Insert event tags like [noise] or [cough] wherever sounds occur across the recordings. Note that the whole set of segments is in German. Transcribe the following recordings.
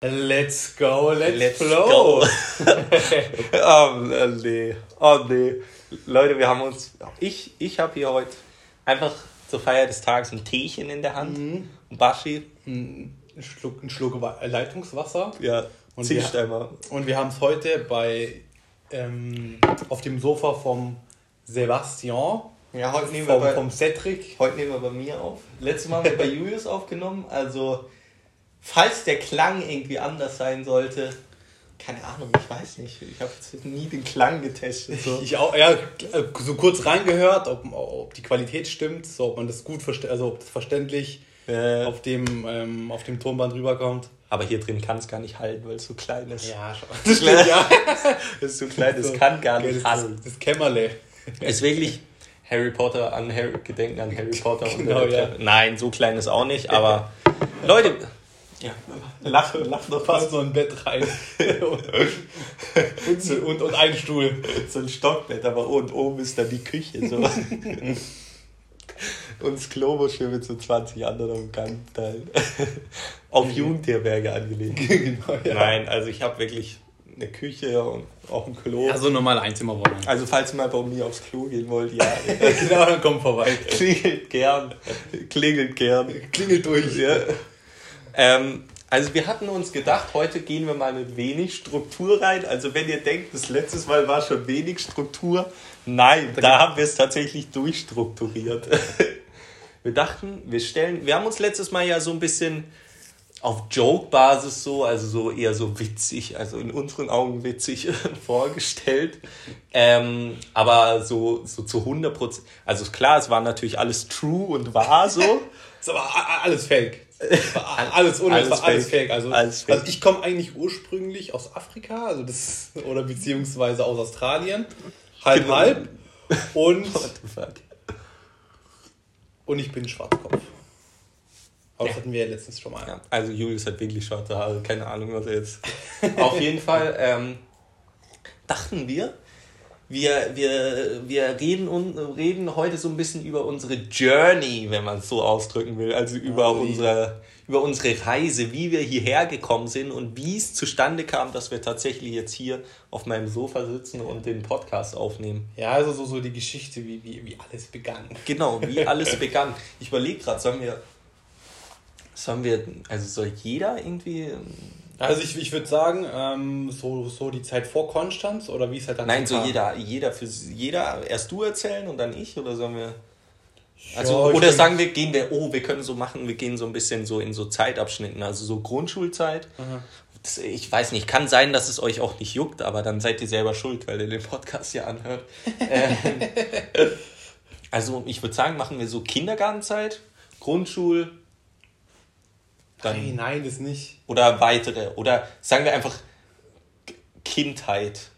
Let's go, let's, Let's flow. go. [laughs] oh, nee. Oh nee. Leute, wir haben uns. Ich, ich habe hier heute einfach zur Feier des Tages ein Teechen in der Hand. Mhm. Und Baschi, Ein Schluck, ein Schluck Wa- Leitungswasser. ja, Und wir- einmal. Und wir haben es heute bei ähm, auf dem Sofa vom Sebastian, Ja, heute nehmen, wir vom, bei, vom Cedric. heute nehmen wir bei mir auf. Letztes Mal haben wir bei [laughs] Julius aufgenommen. Also, falls der Klang irgendwie anders sein sollte, keine Ahnung, ich weiß nicht. Ich habe jetzt nie den Klang getestet. So. Ich auch, ja, so kurz reingehört, ob, ob die Qualität stimmt, so, ob man das gut versteht, also ob das verständlich Äh, auf dem, ähm, auf dem Tonband rüberkommt. aber hier drin kann es gar nicht halten, weil es so klein ist. Ja, schon. Das stimmt, ja. [laughs] Das ist so klein, das So. kann gar nicht halten. das, das Kämmerle. Ist wirklich Harry Potter an Harry, Gedenken an Harry Potter. und Genau, ja. Nein, so klein ist auch nicht, aber Leute, ja, lach, lach noch fast. so ein Bett rein. [laughs] und, und, und ein Stuhl. So ein Stockbett, aber und oben ist dann die Küche. So. [laughs] Und das Klo muss schön mit so 20 anderen teilen. Auf Jugendherberge angelegt. [laughs] genau, ja. Nein, also ich habe wirklich eine Küche und auch ein Klo. Also normale Einzimmerwohnung. Also falls ihr mal bei mir aufs Klo gehen wollt, ja, genau, dann kommt vorbei. klingelt gern. Klingelt gern. Klingelt durch. Ja. Ähm, also wir hatten uns gedacht, heute gehen wir mal mit wenig Struktur rein. Also wenn ihr denkt, das letztes Mal war schon wenig Struktur, nein, da haben wir es tatsächlich durchstrukturiert. [laughs] Wir dachten, wir stellen, wir haben uns letztes Mal ja so ein bisschen auf Joke-Basis so, also so eher so witzig, also in unseren Augen witzig [laughs] vorgestellt. Ähm, aber so, so zu 100 Prozent, also klar, es war natürlich alles true und wahr so. [laughs] Ist aber alles fake. Alles ohne, Alles war alles fake. Also, Alles fake. also ich komme eigentlich ursprünglich aus Afrika, also das oder beziehungsweise aus Australien. Halb Genau. halb. Und, [laughs] und ich bin Schwarzkopf. Aber das Ja. hatten wir ja letztens schon mal. Ja, also Julius hat wirklich schwarze Haare, keine Ahnung, was er jetzt. [laughs] Auf jeden Fall ähm, dachten wir, wir, wir, wir reden, un, reden heute so ein bisschen über unsere Journey, wenn man es so ausdrücken will. Also über, wie? unsere, über unsere Reise, wie wir hierher gekommen sind und wie es zustande kam, dass wir tatsächlich jetzt hier auf meinem Sofa sitzen und den Podcast aufnehmen. Ja, also so, so die Geschichte, wie, wie, wie alles begann. Genau, wie [laughs] alles begann. Ich überlege gerade, sollen wir, sollen wir, also soll jeder irgendwie Also ich, ich würde sagen, ähm, so, so die Zeit vor Konstanz oder wie es halt dann Nein, so kam. jeder, jeder für jeder erst du erzählen und dann ich oder sollen wir. Also, Ja, oder sagen wir, gehen wir, oh, wir können so machen, wir gehen so ein bisschen so in so Zeitabschnitten, also so Grundschulzeit. Das, ich weiß nicht, kann sein, dass es euch auch nicht juckt, aber dann seid ihr selber schuld, weil ihr den Podcast ja anhört. [laughs] ähm, also ich würde sagen, machen wir so Kindergartenzeit, Grundschul, dann Nein, nein, das nicht. oder weitere. Oder sagen wir einfach Kindheit.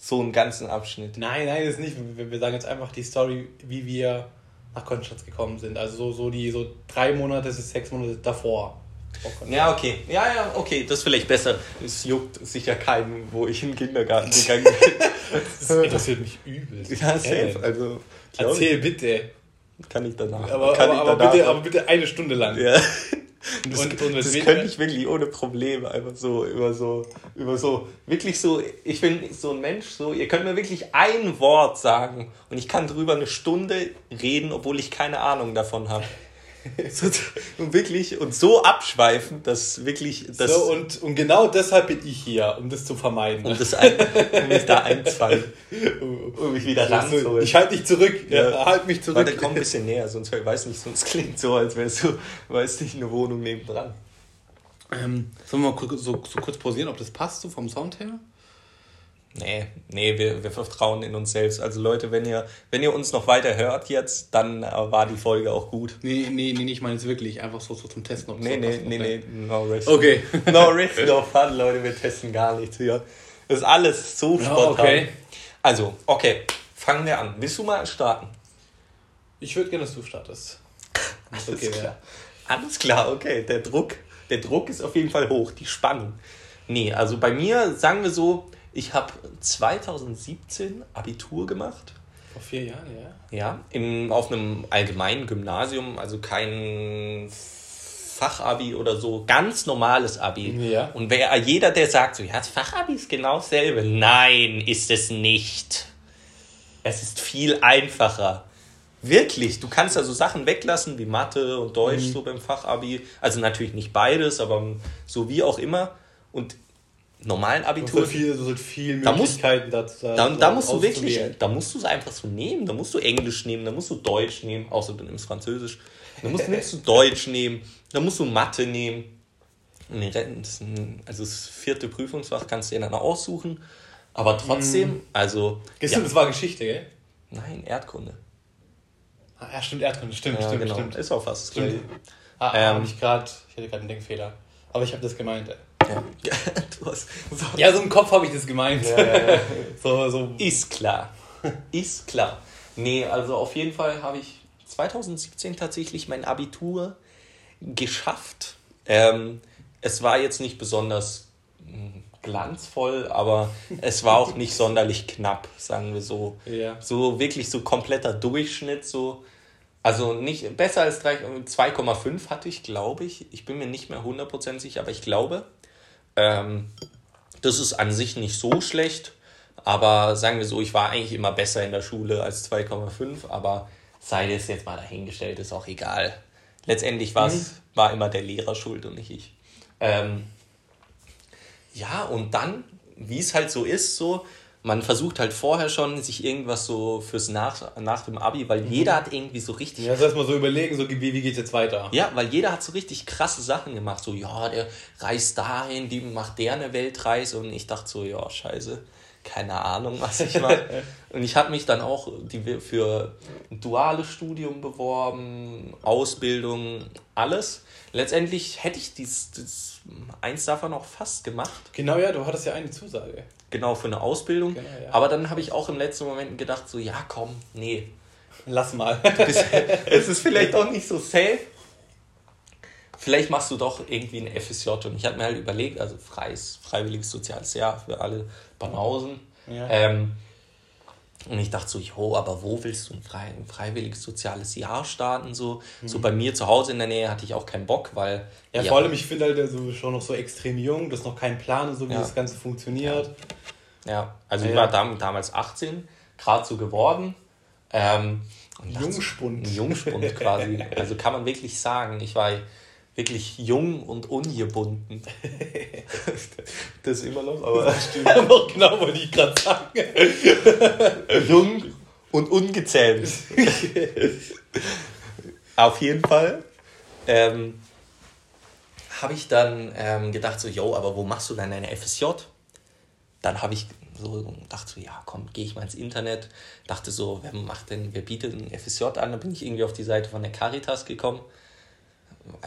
So einen ganzen Abschnitt. Nein, nein, das nicht. Wir, wir sagen jetzt einfach die Story, wie wir nach Konstanz gekommen sind. Also so, so die so drei Monate bis sechs Monate davor. Ja, okay. Ja, ja, okay. Das ist vielleicht besser. Es juckt sicher keinen, wo ich in den Kindergarten gegangen [laughs] bin. Das interessiert mich übel. ja, safe. Also, Erzähl bitte. ich, kann ich danach. Aber, kann aber, ich aber, danach bitte, aber bitte eine Stunde lang. ja. Das, Und- und das könnte ich wirklich ohne Probleme einfach so über so über so wirklich so ich bin so ein Mensch so ihr könnt mir wirklich ein Wort sagen und ich kann drüber eine Stunde reden obwohl ich keine Ahnung davon habe [laughs] und wirklich und so abschweifen dass wirklich das so, und, und genau deshalb bin ich hier, um das zu vermeiden. um das ein, um mich da einzufallen [laughs] um mich wieder ranzuholen ich halte dich zurück. Ja. Ja. halt mich zurück. Warte, komm ein bisschen näher, sonst weiß nicht, sonst klingt so, als wärst du, weißt nicht, eine Wohnung nebendran. Ähm, sollen wir mal so, so kurz pausieren, ob das passt, so vom Sound her? Nee, nee, wir, wir vertrauen in uns selbst. Also Leute, wenn ihr, wenn ihr uns noch weiter hört jetzt, dann äh, war die Folge auch gut. Nee, nee, nee, ich meine jetzt wirklich. Einfach so, so zum Testen. Ob Nee, so nee, nee, nee, no risk. Okay. [laughs] No risk, no fun, Leute, wir testen gar nichts hier. Das ist alles so Ja, spontan. okay. Also, okay, fangen wir an. Willst du mal starten? Ich würde gerne, dass du startest. [laughs] Alles Okay, klar. ja. Alles klar, okay. Der Druck, der Druck ist auf jeden Fall hoch, die Spannung. Nee, also bei mir, sagen wir so, ich habe 2017 Abitur gemacht. Vor vier Jahren, ja. Ja, im, auf einem allgemeinen Gymnasium, also kein Fachabi oder so, ganz normales Abi. Ja. Und wer, jeder, der sagt so, ja, das Fachabi ist genau dasselbe. Nein, ist es nicht. Es ist viel einfacher. Wirklich, du kannst also Sachen weglassen wie Mathe und Deutsch Mhm. so beim Fachabi. Also natürlich nicht beides, aber so wie auch immer. Und normalen Abitur, hast viel, du hast viel Da musst- dazu. da, da musst du wirklich, da musst du es einfach so nehmen. Da musst du Englisch nehmen, da musst du Deutsch nehmen, außer du nimmst Französisch. Da musst, nimmst du [laughs] Deutsch nehmen, da musst du Mathe nehmen. Also das vierte Prüfungsfach kannst du dir dann aussuchen. Aber trotzdem, also. Gestern, das war Geschichte, gell? Nein, Erdkunde. Ah, ja, stimmt, Erdkunde, stimmt, Ja, stimmt, genau. stimmt. Ist auch fast Stimmt. Gleiche. Ah, Ähm. ich gerade, ich hatte gerade einen Denkfehler. Aber ich habe das gemeint. ey. Ja. [laughs] Ja, du hast, so. Ja, so im Kopf habe ich das gemeint. [laughs] so, so. Ist klar. [laughs] Ist klar. Nee, also auf jeden Fall habe ich 2017 tatsächlich mein Abitur geschafft. Ähm, es war jetzt nicht besonders mm, glanzvoll, aber es war auch nicht sonderlich knapp, sagen wir so. Ja. So wirklich so kompletter Durchschnitt, so. Also nicht besser als drei- 2,5 hatte ich, glaube ich. Ich bin mir nicht mehr 100% sicher, aber ich glaube. Ähm, das ist an sich nicht so schlecht, aber sagen wir so, ich war eigentlich immer besser in der Schule als 2,5, aber sei das jetzt mal dahingestellt, ist auch egal. Letztendlich war's, war immer der Lehrer schuld und nicht ich. Ähm, ja, und dann, wie es halt so ist, so, man versucht halt vorher schon, sich irgendwas so fürs nach, nach dem Abi, weil jeder hat irgendwie so richtig Ja, das erstmal so überlegen, so wie, wie geht's jetzt weiter? ja, weil jeder hat so richtig krasse Sachen gemacht. So, ja, der reist dahin, die macht der eine Weltreise. Und ich dachte so, ja, scheiße, keine Ahnung, [laughs] was ich mache. und ich habe mich dann auch die, für ein duales Studium beworben, Ausbildung, alles. Letztendlich hätte ich dies, dies eins davon auch fast gemacht. Genau, ja, du hattest ja eine Zusage. Genau, für eine Ausbildung. Genau, ja. Aber dann habe ich auch im letzten Moment gedacht, so, ja, komm, nee, Lass mal. [laughs] es ist vielleicht [laughs] auch nicht so safe. Vielleicht machst du doch irgendwie ein FSJ. Und ich habe mir halt überlegt, also freies, freiwilliges soziales Jahr für alle Banausen. Ja. Ähm, und ich dachte so, jo, aber wo willst du ein, frei, ein freiwilliges soziales Jahr starten? So? so bei mir zu Hause in der Nähe hatte ich auch keinen Bock, weil. Ja, vor allem, ich finde halt, also schon noch so extrem jung, das ist noch kein Plan, so wie Ja. das Ganze funktioniert. Ja, also Ja, ich ja. war dam damals 18, gerade so geworden. Ähm, so- Jungspund. Ein Jungspund quasi. [laughs] Also kann man wirklich sagen, ich war wirklich jung und ungebunden. [laughs] Das ist immer noch, aber [laughs] noch genau, wollte ich gerade sagen. [laughs] jung und ungezähmt. Auf jeden Fall ähm, habe ich dann ähm, gedacht so, yo, aber wo machst du dann deine FSJ? Dann habe ich so gedacht so, ja, komm, gehe ich mal ins Internet. Dachte so, wer macht denn, wer bietet ein FSJ an? Dann bin ich irgendwie auf die Seite von der Caritas gekommen.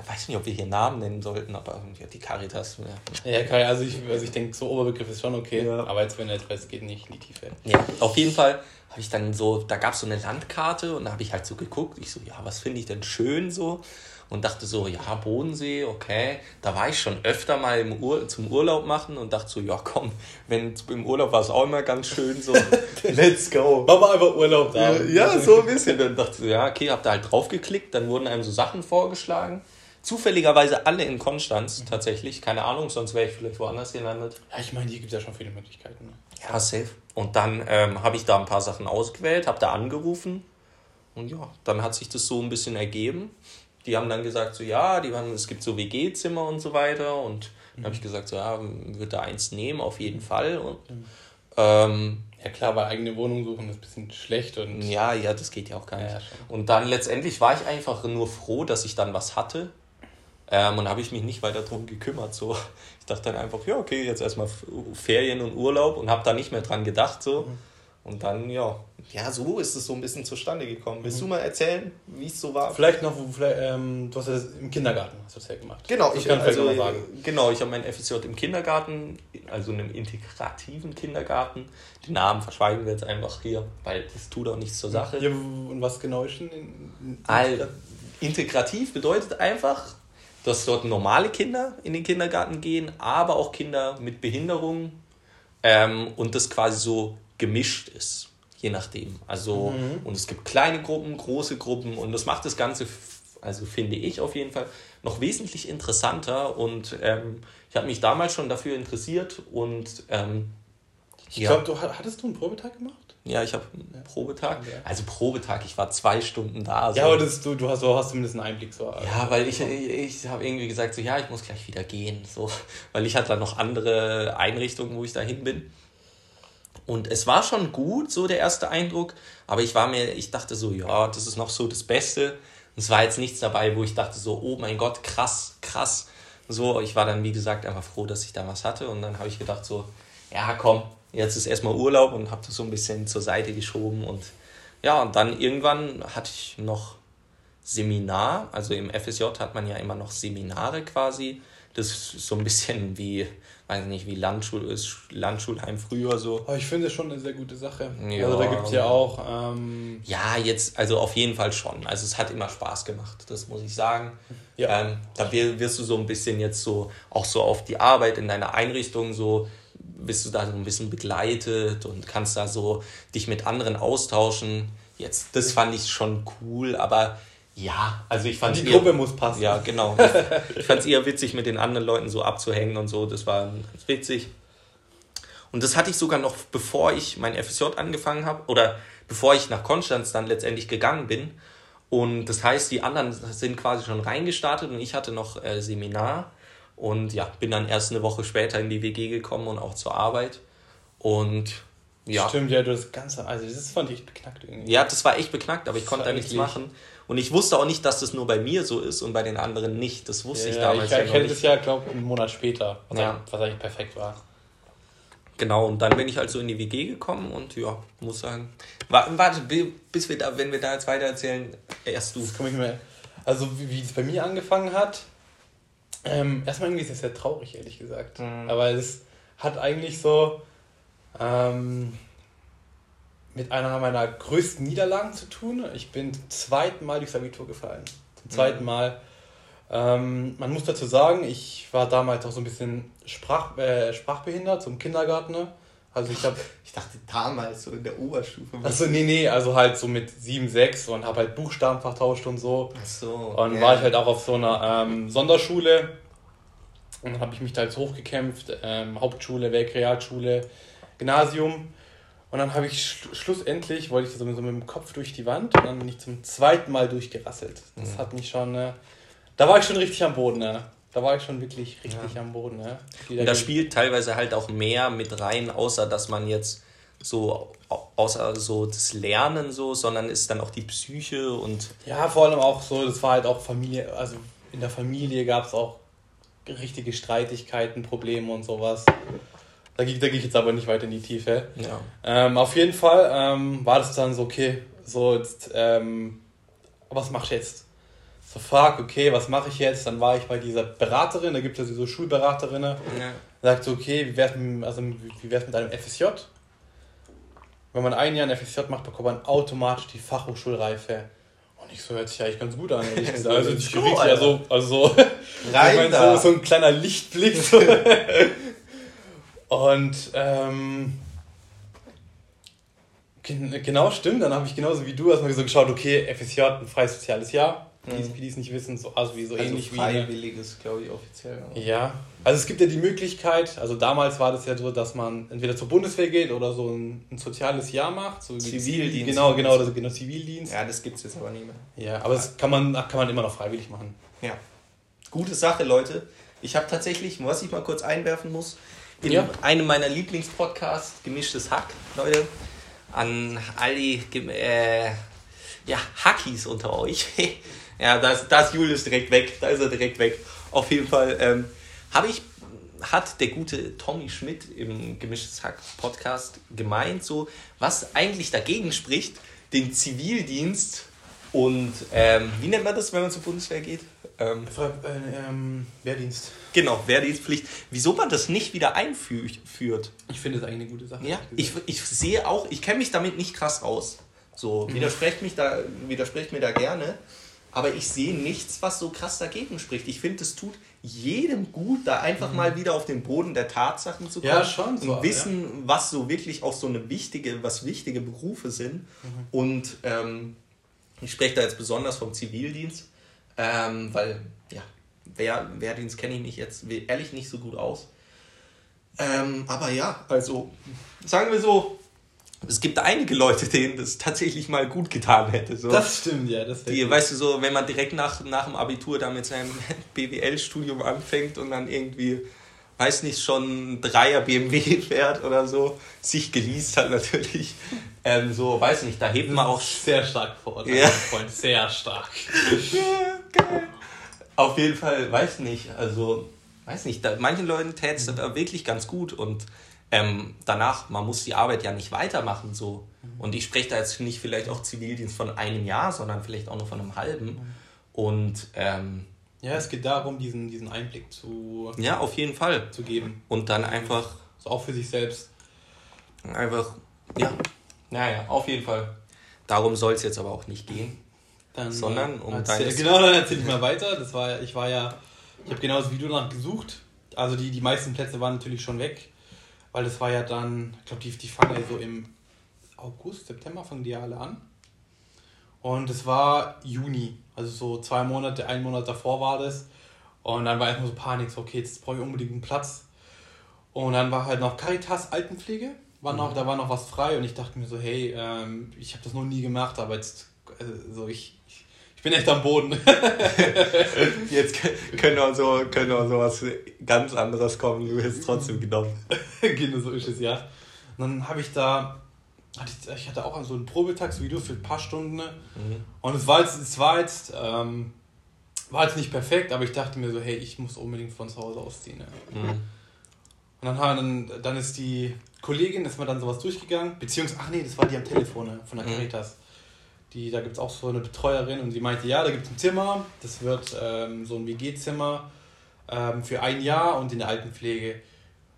Ich weiß nicht, ob wir hier Namen nennen sollten, aber irgendwie die Caritas. Ja. Ja, also ich, also ich denke, so Oberbegriff ist schon okay, Ja. aber jetzt, wenn er jetzt weiß, geht nicht in die Tiefe. Ja, auf jeden Fall habe ich dann so, da gab es so eine Landkarte und da habe ich halt so geguckt. Ich so, ja, was finde ich denn schön so? Und dachte so, ja, Bodensee, okay. Da war ich schon öfter mal im Ur zum Urlaub machen und dachte so, ja, komm, wenn im Urlaub war es auch immer ganz schön so. [laughs] Let's go. Mach mal einfach Urlaub da. Ja, so ein bisschen. Dann dachte ich so, ja, okay, hab da halt drauf geklickt, dann wurden einem so Sachen vorgeschlagen. Zufälligerweise alle in Konstanz tatsächlich, keine Ahnung, sonst wäre ich vielleicht woanders gelandet. Ja, ich meine, hier gibt es ja schon viele Möglichkeiten. Ne? Ja, safe. Und dann ähm, habe ich da ein paar Sachen ausgewählt, habe da angerufen und ja, dann hat sich das so ein bisschen ergeben. Die haben dann gesagt, so ja, die haben, es gibt so WG-Zimmer und so weiter und dann habe ich gesagt, so ja, würde da eins nehmen, auf jeden Fall. Und ähm, Ja klar, weil eigene Wohnung suchen ist ein bisschen schlecht und ja, ja, das geht ja auch gar nicht. Ja, und dann letztendlich war ich einfach nur froh, dass ich dann was hatte. Ähm, und habe ich mich nicht weiter drum gekümmert. So. Ich dachte dann einfach, ja, okay, jetzt erstmal Ferien und Urlaub und habe da nicht mehr dran gedacht. So. Und dann, ja, ja, so ist es so ein bisschen zustande gekommen. Willst du mal erzählen, wie es so war? vielleicht noch, vielleicht, ähm, du hast ja das im Kindergarten hast du das ja gemacht. Genau, das ich, kann also, sagen. genau, ich habe mein FSJ im Kindergarten, also in einem integrativen Kindergarten. Den Namen verschweigen wir jetzt einfach hier, weil das tut auch nichts zur Sache. Ja, und was genau ist denn? In, in, All, integrativ bedeutet einfach, dass dort normale Kinder in den Kindergarten gehen, aber auch Kinder mit Behinderung ähm, und das quasi so gemischt ist, je nachdem. Also, und es gibt kleine Gruppen, große Gruppen und das macht das Ganze also finde ich auf jeden Fall, noch wesentlich interessanter und ähm, ich habe mich damals schon dafür interessiert und ähm, ich ja. glaube, du hattest du einen Probetag gemacht? Ja, ich habe einen. Probetag. Also Probetag, ich war zwei Stunden da. So. Ja, aber das, du, du hast, du hast zumindest einen Einblick. So. Ja, weil ich, ich habe irgendwie gesagt, so ja, ich muss gleich wieder gehen. So, [laughs] weil ich hatte da noch andere Einrichtungen, wo ich dahin bin. Und es war schon gut, so der erste Eindruck, aber ich war mir, ich dachte so, ja, das ist noch so das Beste. Und es war jetzt nichts dabei, wo ich dachte so, oh mein Gott, krass, krass. So, ich war dann, wie gesagt, einfach froh, dass ich da was hatte. Und dann habe ich gedacht so, ja, komm, jetzt ist erstmal Urlaub und habe das so ein bisschen zur Seite geschoben. Und ja, und dann irgendwann hatte ich noch Seminar. Also im FSJ hat man ja immer noch Seminare quasi. Das ist so ein bisschen wie weiß nicht, wie Landschul Landschulheim früher so. Aber ich finde es schon eine sehr gute Sache. Ja. Also da gibt es ja auch. Ähm ja, jetzt, also auf jeden Fall schon. Also es hat immer Spaß gemacht, das muss ich sagen. Ja. Ähm, da wirst du so ein bisschen jetzt so, auch so auf die Arbeit in deiner Einrichtung so, bist du da so ein bisschen begleitet und kannst da so dich mit anderen austauschen. Jetzt, das fand ich schon cool, aber ja, also ich fand Die eher, Gruppe muss passen. Ja, genau. Ich, ich fand es eher witzig, mit den anderen Leuten so abzuhängen und so. Das war ganz witzig. Und das hatte ich sogar noch, bevor ich mein FSJ angefangen habe oder bevor ich nach Konstanz dann letztendlich gegangen bin. Und das heißt, die anderen sind quasi schon reingestartet und ich hatte noch äh, Seminar und ja, bin dann erst eine Woche später in die WG gekommen und auch zur Arbeit. Und ja. Stimmt, ja, du das Ganze, also das fand ich beknackt irgendwie. Ja, das war echt beknackt, aber ich konnte da nichts machen. Und ich wusste auch nicht, dass das nur bei mir so ist und bei den anderen nicht. Das wusste ja, ich damals ich, ja Ich hätte es ja, glaube ich, einen Monat später, was, ja. was eigentlich perfekt war. Genau, und dann bin ich halt so in die WG gekommen und ja, muss sagen. Warte, bis wir da, wenn wir da jetzt weiter erzählen, erst du. Das komme ich mir. Also, wie, wie es bei mir angefangen hat, ähm, erstmal irgendwie ist das sehr traurig, ehrlich gesagt. Mhm. Aber es hat eigentlich so ähm, mit einer meiner größten Niederlagen zu tun. Ich bin zum zweiten Mal durchs Abitur gefallen. Zum zweiten mhm. Mal. Ähm, man muss dazu sagen, ich war damals auch so ein bisschen Sprach, äh, sprachbehindert, zum Kindergarten. Also ich habe. [laughs] Ich dachte damals so in der Oberstufe. Achso, nee, nee, also halt so mit 7, 6 und habe halt Buchstaben vertauscht und so. Ach so. Und yeah. war ich halt auch auf so einer ähm, Sonderschule. Und dann habe ich mich da jetzt hochgekämpft. Ähm, Hauptschule, Weltrealschule, Gymnasium. Und dann habe ich sch schlussendlich, wollte ich so mit, so mit dem Kopf durch die Wand und dann bin ich zum zweiten Mal durchgerasselt. Das mhm. hat mich schon, äh, da war ich schon richtig am Boden. Ne? Da war ich schon wirklich richtig ja. am Boden. Ne? Und da spielt teilweise halt auch mehr mit rein, außer dass man jetzt so, außer so das Lernen so, sondern ist dann auch die Psyche und. Ja, vor allem auch so, das war halt auch Familie, also in der Familie gab es auch richtige Streitigkeiten, Probleme und sowas. Da, da gehe ich jetzt aber nicht weiter in die Tiefe. Ja. Ähm, auf jeden Fall ähm, war das dann so, okay, so jetzt, ähm, was mach ich jetzt? So frag, okay, was mache ich jetzt? Dann war ich bei dieser Beraterin, da gibt es ja so Schulberaterinnen. Ja. Sagt so, okay, wie wär's mit, also, wie wär's mit einem FSJ? Wenn man ein Jahr ein FSJ macht, bekommt man automatisch die Fachhochschulreife. Und ich so, hört sich eigentlich ganz gut an. [laughs] Ich also, also, ich cool, ja so, also [laughs] Rein ich mein, so, so ein kleiner Lichtblick. So. [laughs] Und ähm, genau stimmt, dann habe ich genauso wie du erstmal so geschaut, okay, FSJ, ein freies soziales Jahr. Mhm. Die, die es nicht wissen, so, also wie so also ähnlich freiwilliges, wie. Freiwilliges, glaube ich, offiziell. Ja. ja, also es gibt ja die Möglichkeit, also damals war das ja so, dass man entweder zur Bundeswehr geht oder so ein, ein soziales Jahr macht. So Zivildienst. Genau, genau, das, genau, Zivildienst. Ja, das gibt es jetzt aber nicht mehr. Ja, aber das kann man, kann man immer noch freiwillig machen. Ja. Gute Sache, Leute. Ich habe tatsächlich, was ich mal kurz einwerfen muss, in ja. einem meiner Lieblingspodcasts, Gemischtes Hack, Leute, an all die äh, ja, Hackies unter euch. [laughs] ja, da ist, da ist Julius direkt weg, da ist er direkt weg. Auf jeden Fall ähm, habe ich hat der gute Tommy Schmidt im Gemischtes Hack Podcast gemeint, so was eigentlich dagegen spricht, den Zivildienst und ähm, wie nennt man das, wenn man zur Bundeswehr geht? Ähm, äh, ähm, Wehrdienst. Genau, Wehrdienstpflicht. Wieso man das nicht wieder einführt? Ich finde es eigentlich eine gute Sache. Ja, ich, ich sehe auch, ich kenne mich damit nicht krass aus. So, mhm. widersprecht, mich da, widersprecht mir da gerne. Aber ich sehe nichts, was so krass dagegen spricht. Ich finde, es tut jedem gut, da einfach mhm. mal wieder auf den Boden der Tatsachen zu kommen. Ja, schon. So, und wissen, ja. was so wirklich auch so eine wichtige, was wichtige Berufe sind. Mhm. Und ähm, ich spreche da jetzt besonders vom Zivildienst Ähm, weil, ja, Wehr, Wehrdienst kenne ich mich jetzt ehrlich nicht so gut aus. Ähm, aber ja, also sagen wir so, es gibt einige Leute, denen das tatsächlich mal gut getan hätte. So. Das stimmt, ja. Das Die, weißt du, so, wenn man direkt nach, nach dem Abitur da mit seinem [laughs] BWL-Studium anfängt und dann irgendwie, weiß nicht, schon ein Dreier BMW [laughs] fährt oder so, sich geleast hat natürlich. Ähm, so, weiß nicht, da hebt man auch. Sehr stark vor Ja. Freund. Sehr stark. Ja, geil. Auf jeden Fall, weiß nicht, also, weiß nicht, da, manchen Leuten täte es da wirklich ganz gut und ähm, danach, man muss die Arbeit ja nicht weitermachen, so. Und ich spreche da jetzt nicht vielleicht auch Zivildienst von einem Jahr, sondern vielleicht auch nur von einem halben. Und ähm, Ja, es geht darum, diesen, diesen Einblick zu, ja, auf jeden Fall. zu geben. Und dann einfach, So auch für sich selbst. einfach, ja, naja, auf jeden Fall. Darum soll es jetzt aber auch nicht gehen. Dann, Sondern um erzähl, deines- Genau, dann erzähl ich mal weiter. Das war, ich war ja, ich habe genau das Video danach gesucht. Also die, die meisten Plätze waren natürlich schon weg. Weil das war ja dann, ich glaube, die, die fangen ja so im August, September fangen die ja alle an. Und es war Juni, also so zwei Monate, ein Monat davor war das. Und dann war erstmal so Panik, so okay, jetzt brauche ich unbedingt einen Platz. Und dann war halt noch Caritas Altenpflege, war noch, da war noch was frei und ich dachte mir so, hey, ähm, ich habe das noch nie gemacht, aber jetzt, äh, so ich, ich, ich bin echt am Boden. [laughs] Jetzt können wir so, können wir so was ganz anderes kommen, du wirst trotzdem genommen. [laughs] genau so ist es, ja. Und dann habe ich da, hatte ich, ich hatte auch so ein Probetagsvideo für ein paar Stunden. ne? Und es war jetzt, es war jetzt, ähm, war jetzt nicht perfekt, aber ich dachte mir so, hey, ich muss unbedingt von zu Hause ausziehen. Ne? Mhm. Und dann, haben, dann, dann ist die Kollegin, ist mir dann sowas durchgegangen, beziehungsweise, ach nee, das war die am Telefon ne, von der Mhm. Caritas. Die, da gibt es auch so eine Betreuerin und sie meinte, ja, da gibt es ein Zimmer, das wird ähm, so ein WG-Zimmer ähm, für ein Jahr und in der Altenpflege.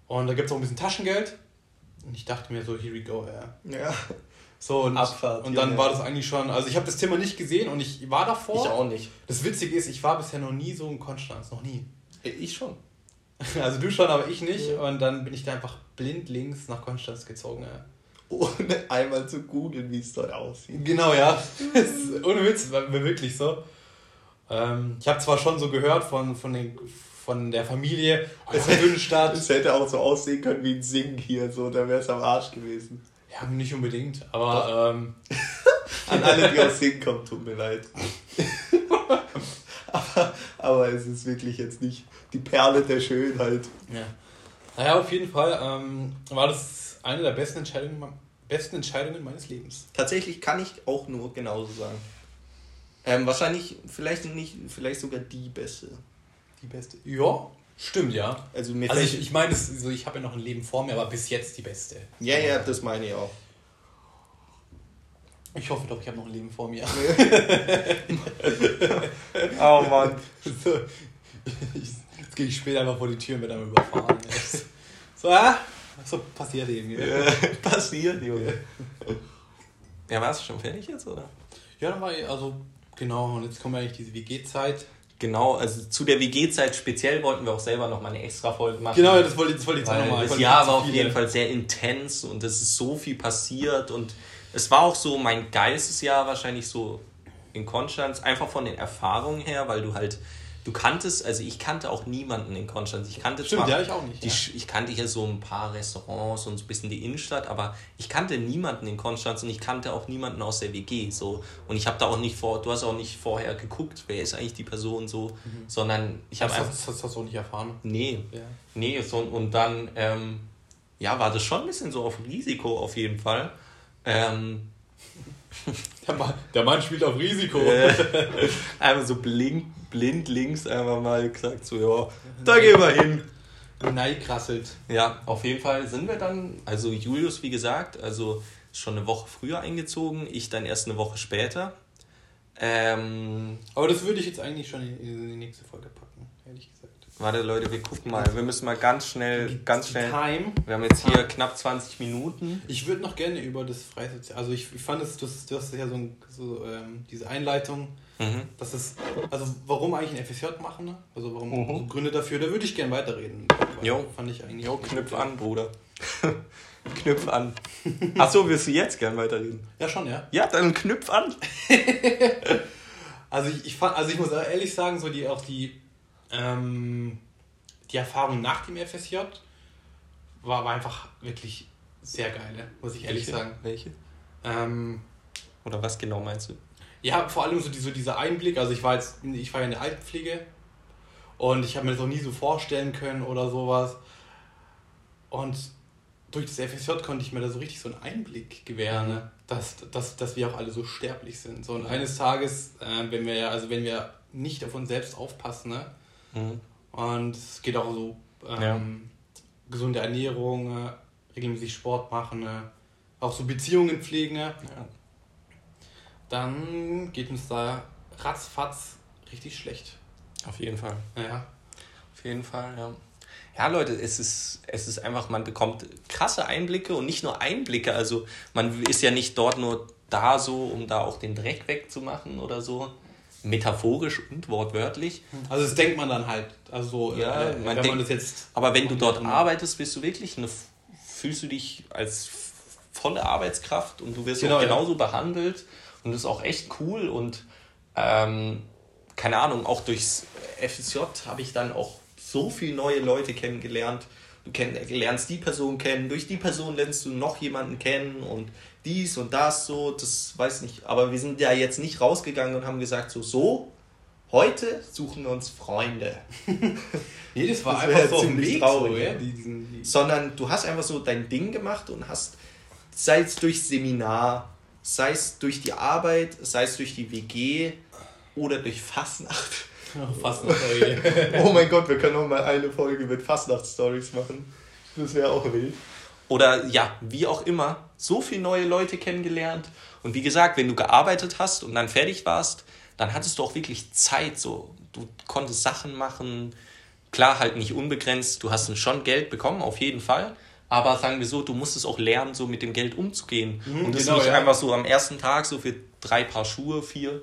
Und da gibt es auch ein bisschen Taschengeld. Und ich dachte mir so, here we go, ja. Ja. So, und, Abfahrt, und dann Junge. war das eigentlich schon, also ich habe das Zimmer nicht gesehen und ich war davor. Ich auch nicht. Das Witzige ist, ich war bisher noch nie so in Konstanz, noch nie. Ich schon. [laughs] Also du schon, aber ich nicht. Ja. Und dann bin ich da einfach blind links nach Konstanz gezogen. Ja. Ohne einmal zu googeln, wie es dort aussieht. Genau, ja. Ist Ohne Witz, war wirklich so. Ähm, ich habe zwar schon so gehört von, von, den, von der Familie, oh, das ist eine Stadt. [laughs] Es hätte auch so aussehen können wie ein Sing hier, so, da wäre es am Arsch gewesen. Ja, nicht unbedingt, aber ähm, [laughs] An alle, die aus Sing kommen, tut mir leid. [laughs] aber, aber es ist wirklich jetzt nicht die Perle der Schönheit. ja. Naja, auf jeden Fall ähm, war das eine der besten Entscheidungen, besten Entscheidungen meines Lebens. Tatsächlich kann ich auch nur genauso sagen. Ähm, wahrscheinlich, vielleicht nicht, vielleicht sogar die beste. Die beste. Ja, stimmt, ja. Also Also ich, ich meine, es- so, ich habe ja noch ein Leben vor mir, aber bis jetzt die beste. ja, ja, das meine ich auch. Ich hoffe doch, ich habe noch ein Leben vor mir. [laughs] Oh Mann. [laughs] So, ich, jetzt gehe ich später einfach vor die Tür mit einem überfahren. [laughs] So, ah, so passiert eben. Ja, Äh, [laughs] Passiert, Junge. [laughs] Ja, warst du schon fertig jetzt, oder? ja dann war ich, also, genau, und jetzt kommt eigentlich diese WG-Zeit. Genau, also zu der WG-Zeit speziell wollten wir auch selber nochmal eine extra Folge machen. Genau, das wollte, das wollte ich jetzt nochmal. das Jahr war auf jeden Fall sehr intens und es ist so viel passiert und es war auch so mein geilstes Jahr wahrscheinlich so in Konstanz, einfach von den Erfahrungen her, weil du halt, du kanntest, also ich kannte auch niemanden in Konstanz. Ich kannte Stimmt, zwar ja, ich auch nicht, Die, ja. Ich kannte hier so ein paar Restaurants und so ein bisschen die Innenstadt, aber ich kannte niemanden in Konstanz und ich kannte auch niemanden aus der WG. So. Und ich habe da auch nicht vor, du hast auch nicht vorher geguckt, wer ist eigentlich die Person so, sondern ich habe Das, einfach. das, das hast du auch nicht erfahren. Nee, Ja. Nee, so, und dann, ähm, ja, war das schon ein bisschen so auf Risiko auf jeden Fall. Ähm, [laughs] Der Mann, der Mann spielt auf Risiko. [laughs] äh, einfach so blind, blind links einfach mal gesagt, so, ja, da gehen wir hin. Nein, krasselt. Ja, auf jeden Fall sind wir dann, also Julius, wie gesagt, also schon eine Woche früher eingezogen, ich dann erst eine Woche später. Ähm, Aber das würde ich jetzt eigentlich schon in, in die nächste Folge packen, ehrlich gesagt. warte Leute, wir gucken mal, wir müssen mal ganz schnell, ganz schnell, Time. wir haben jetzt hier knapp 20 Minuten. Ich würde noch gerne über das Freisozial. Also ich, ich fand es, du hast, du hast ja so, ein, so ähm, diese Einleitung, Mhm. dass es, also warum eigentlich ein FSJ machen, ne? Also warum Mhm. so Gründe dafür, da würde ich gerne weiterreden. Jo. Fand ich eigentlich. Jo, [laughs] knüpf an, Bruder. knüpf an. Achso, willst du jetzt gern weiterreden? Ja, schon, ja. Ja, dann knüpf an. [laughs] Also ich, ich fand, also ich muss ehrlich sagen, so die auch die, ähm, die Erfahrung nach dem FSJ war, war einfach wirklich sehr geil, ne? muss ich ehrlich Welche? sagen. Welche? Ähm, Oder was genau meinst du? Ja, vor allem so, die, so dieser Einblick, also ich war jetzt, ich war ja in der Altenpflege und ich habe mir das auch nie so vorstellen können oder sowas. Und durch das FSJ konnte ich mir da so richtig so einen Einblick gewähren, ne? dass, dass, dass wir auch alle so sterblich sind. So und eines Tages, äh, wenn wir ja, also wenn wir nicht auf uns selbst aufpassen, ne? Mhm. Und es geht auch so ähm, gesunde Ernährung, äh, regelmäßig Sport machen, äh, auch so Beziehungen pflegen, äh, Ja. Dann geht uns da ratzfatz richtig schlecht. Auf jeden Fall. Ja. Auf jeden Fall, ja. Ja, Leute, es ist, es ist einfach, man bekommt krasse Einblicke und nicht nur Einblicke. Also man ist ja nicht dort nur da so, um da auch den Dreck wegzumachen oder so. Metaphorisch und wortwörtlich. Also das denkt man dann halt. Also Ja, äh, man wenn denkt- man das jetzt. Aber wenn du dort arbeitest, bist du wirklich eine, fühlst du dich als volle Arbeitskraft und du wirst Genau, auch ja. genauso behandelt und das ist auch echt cool und ähm, keine Ahnung, auch durchs FSJ habe ich dann auch so viele neue Leute kennengelernt. Du kenn, lernst die Person kennen, durch die Person lernst du noch jemanden kennen und dies und das so, das weiß nicht. Aber wir sind ja jetzt nicht rausgegangen und haben gesagt, so, so, heute suchen wir uns Freunde. [laughs] Nee, das war Das einfach so ziemlich Weg. traurig, so, ja. Die, die, sondern du hast einfach so dein Ding gemacht und hast, sei es durch Seminar, sei es durch die Arbeit, sei es durch die WG oder durch Fastnacht. fast noch, sorry. [laughs] Oh mein Gott, wir können noch mal eine Folge mit Fastnacht-Stories machen. Das wäre auch wild. Oder ja, wie auch immer, so viele neue Leute kennengelernt. Und wie gesagt, wenn du gearbeitet hast und dann fertig warst, dann hattest du auch wirklich Zeit. So, du konntest Sachen machen. Klar, halt nicht unbegrenzt. Du hast schon Geld bekommen, auf jeden Fall. Aber sagen wir so, du musstest auch lernen, so mit dem Geld umzugehen. und das genau, nicht ja. einfach so am ersten Tag so für drei Paar Schuhe, vier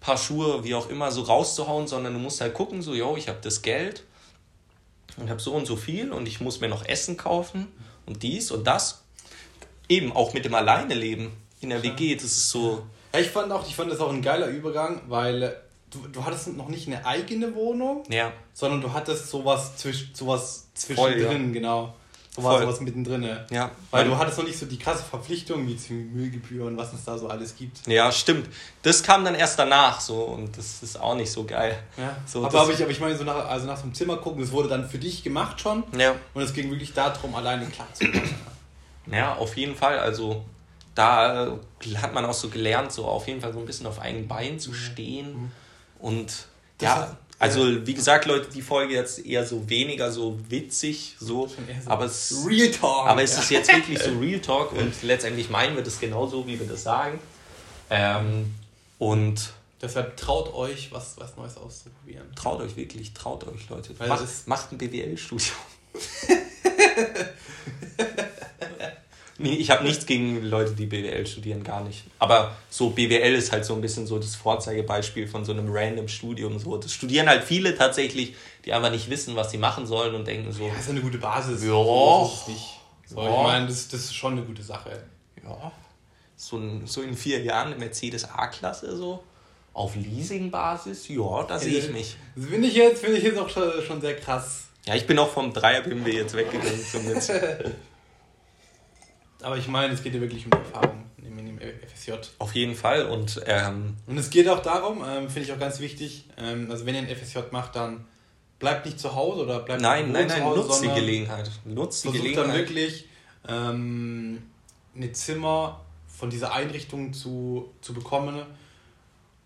Paar Schuhe, wie auch immer, so rauszuhauen, sondern du musst halt gucken, so, yo, ich habe das Geld und habe so und so viel und ich muss mir noch Essen kaufen und dies und das. Eben auch mit dem Alleine leben in der WG, das ist so, Ja, ich fand auch, ich fand das auch ein geiler Übergang, weil äh, du, du hattest noch nicht eine eigene Wohnung, ja, sondern du hattest sowas, zwisch, sowas Voll, zwischendrin, genau. So war Voll. sowas mittendrin. ja. Weil du hattest noch nicht so die krasse Verpflichtung wie zu Müllgebühren, was es da so alles gibt. ja, stimmt. Das kam dann erst danach so und das ist auch nicht so geil. Ja. So, aber, aber ich, aber ich meine, so nach, also nach so einem Zimmer gucken, das wurde dann für dich gemacht schon. Ja. Und es ging wirklich darum, alleine klarzukommen. Ja, auf jeden Fall. Also da äh, hat man auch so gelernt, so auf jeden Fall so ein bisschen auf eigenen Beinen zu stehen. Und Das ja, hat- also wie gesagt, Leute, die Folge jetzt eher so weniger so witzig, so, aber es, Real Talk. aber es ist jetzt wirklich so Real Talk und letztendlich meinen wir das genauso, wie wir das sagen. Ähm, und Deshalb traut euch, was, was Neues auszuprobieren. traut euch wirklich, traut euch, Leute. Weil Macht, macht ein BWL-Studium. [laughs] ich habe nichts gegen Leute, die BWL studieren, gar nicht. Aber so BWL ist halt so ein bisschen so das Vorzeigebeispiel von so einem random Studium. So. Das studieren halt viele tatsächlich, die einfach nicht wissen, was sie machen sollen und denken so, Das ist eine gute Basis. Ja. So Ja. Ich meine, das, das ist schon eine gute Sache. ja, so, ein, so in vier Jahren eine Mercedes A-Klasse so. Auf Leasingbasis, ja, da sehe ich mich. Das finde ich jetzt, finde ich jetzt auch schon, schon sehr krass. Ja, ich bin auch vom Dreier BMW jetzt weggegangen zumindest. [laughs] Aber ich meine, es geht ja wirklich um die Erfahrung in dem FSJ. Auf jeden Fall und ähm, Und es geht auch darum, ähm, finde ich auch ganz wichtig, ähm, also wenn ihr ein FSJ macht, dann bleibt nicht zu Hause oder bleibt Nein, nicht nein, zu nein, Hause, nutzt die Gelegenheit. Nutzt die Versucht dann Gelegenheit. wirklich ähm, eine Zimmer von dieser Einrichtung zu, zu bekommen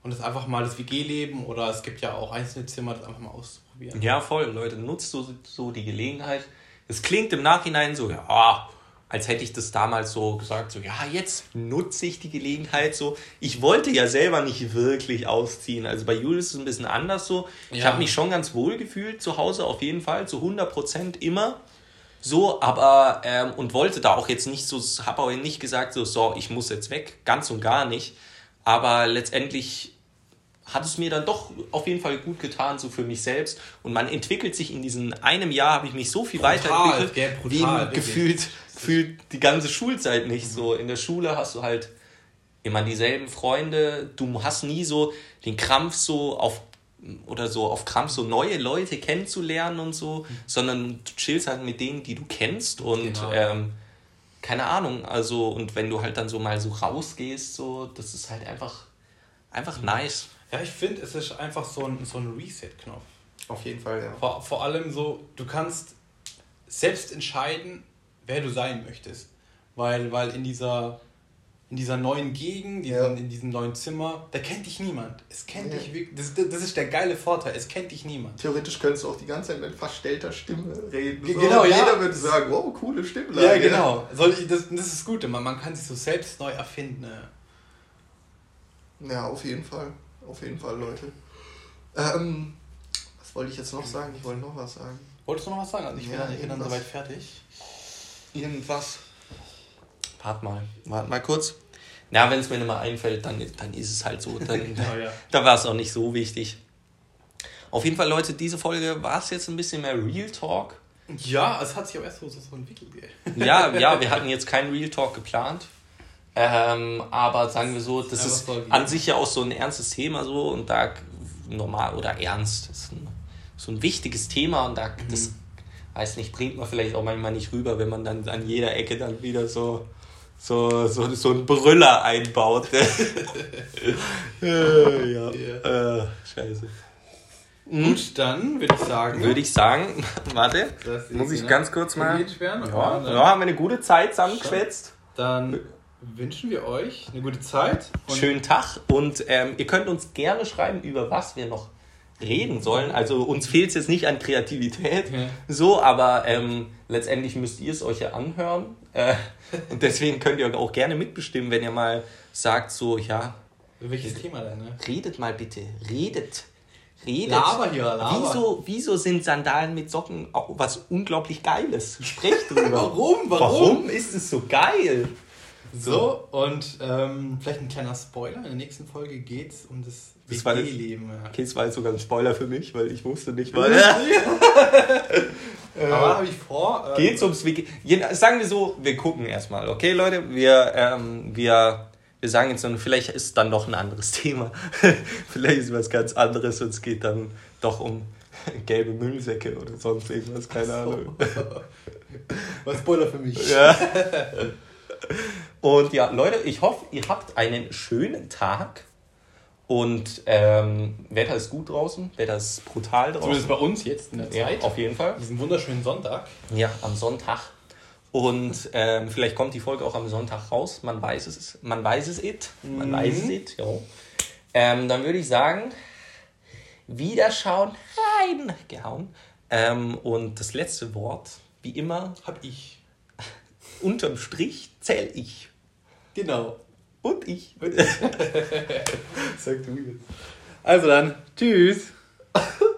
und das einfach mal das WG-Leben oder es gibt ja auch einzelne Zimmer, das einfach mal auszuprobieren. Ja, voll, Leute, nutzt so, so die Gelegenheit. Es klingt im Nachhinein so, ja, als hätte ich das damals so gesagt, so, ja, jetzt nutze ich die Gelegenheit so. Ich wollte ja selber nicht wirklich ausziehen. Also bei Julius ist es ein bisschen anders so. Ich Ja. habe mich schon ganz wohl gefühlt zu Hause, auf jeden Fall, zu 100 Prozent immer. So, aber, ähm, und wollte da auch jetzt nicht so, habe auch nicht gesagt, so, so, ich muss jetzt weg, ganz und gar nicht. Aber letztendlich hat es mir dann doch auf jeden Fall gut getan, so für mich selbst. Und man entwickelt sich in diesem einem Jahr, habe ich mich so viel Brutal, weiterentwickelt, gell, brutal, wie gefühlt, gefühlt die ganze Schulzeit nicht. So in der Schule hast du halt immer dieselben Freunde. Du hast nie so den Krampf so auf oder so auf Krampf so neue Leute kennenzulernen und so, sondern du chillst halt mit denen, die du kennst und Genau. ähm, keine Ahnung, also und wenn du halt dann so mal so rausgehst, so, das ist halt einfach, einfach nice. Ja, ich finde, es ist einfach so ein, so ein Reset-Knopf. Auf jeden Fall, ja. Vor, vor allem so, du kannst selbst entscheiden, wer du sein möchtest. Weil, weil in dieser in dieser neuen Gegend, diesen, Ja. in diesem neuen Zimmer, da kennt dich niemand. Es kennt Ja. dich wirklich. Das, das ist der geile Vorteil, es kennt dich niemand. Theoretisch könntest du auch die ganze Zeit mit verstellter Stimme reden. So, genau, ja. Jeder würde sagen, wow, coole Stimmlage. Ja, genau. Ich, das, das ist das Gute, man, man kann sich so selbst neu erfinden. Ja, auf jeden Fall. Auf jeden Fall, Leute. Ähm, was wollte ich jetzt noch sagen? Ich wollte noch was sagen. Wolltest du noch was sagen? Also ich bin, Ja, dann, ich bin dann soweit fertig. Irgendwas. Warte mal, warte mal kurz. Na, wenn es mir nicht mal einfällt, dann, dann ist es halt so. Dann, [laughs] Ja, ja. da war es auch nicht so wichtig. Auf jeden Fall, Leute, diese Folge war es jetzt ein bisschen mehr Real Talk. Ja, es hat sich aber erst so, so, entwickelt. Ja, ja, [laughs] wir hatten jetzt keinen Real Talk geplant. Ähm, aber sagen wir so, das ist an sich ja auch so ein ernstes Thema so und da normal oder ernst, ist ein, so ein wichtiges Thema und da das weiß nicht, bringt man vielleicht auch manchmal nicht rüber, wenn man dann an jeder Ecke dann wieder so so, so, so einen Brüller einbaut. [laughs] äh, ja. Äh, scheiße. Gut, dann würde ich sagen. Würde ich sagen, [laughs] warte, muss ich genau- ganz kurz mal. Ja, ja, haben wir eine gute Zeit zusammengeschwätzt. dann wünschen wir euch eine gute Zeit. Und Schönen Tag und ähm, ihr könnt uns gerne schreiben, über was wir noch reden sollen. Also uns fehlt es jetzt nicht an Kreativität, Ja. so, aber ähm, letztendlich müsst ihr es euch ja anhören. Äh, und deswegen könnt ihr auch gerne mitbestimmen, wenn ihr mal sagt, so, ja, Welches Thema denn, ne? redet mal bitte, redet. Redet. Laber hier, laber. Wieso, wieso sind Sandalen mit Socken auch was unglaublich Geiles? Sprecht drüber. [laughs] Warum? Warum? Warum ist es so geil? So, und ähm, vielleicht ein kleiner Spoiler. In der nächsten Folge geht es um das Das war- WG-Leben. Okay, es war jetzt sogar ein Spoiler für mich, weil ich wusste nicht, weil. [laughs] Aber habe ich vor. äh, Geht's ums. Je- Sagen wir so, wir gucken erstmal, okay, Leute? Wir, ähm, wir, wir sagen jetzt dann, vielleicht ist dann doch ein anderes [laughs] Thema. vielleicht ist was ganz anderes und es geht dann doch um [laughs] gelbe Müllsäcke oder sonst irgendwas, keine Ahnung. Was Spoiler für mich. Ja. Und ja, Leute, ich hoffe, ihr habt einen schönen Tag. Und ähm, Wetter ist gut draußen, Wetter ist brutal Zumindest draußen. bei uns jetzt in der Ja, Zeit. auf jeden Fall. Diesen wunderschönen Sonntag. Ja, am Sonntag. Und ähm, vielleicht kommt die Folge auch am Sonntag raus. Man weiß es. Man weiß es it. Man Mhm. weiß es it. Jo. Ähm, dann würde ich sagen, Wiederschauen, reingehauen. Ähm, und das letzte Wort, wie immer, Hab ich. [laughs] unterm Strich zähl ich. Genau. Und ich. [laughs] Sag du jetzt. Also dann, tschüss. [laughs]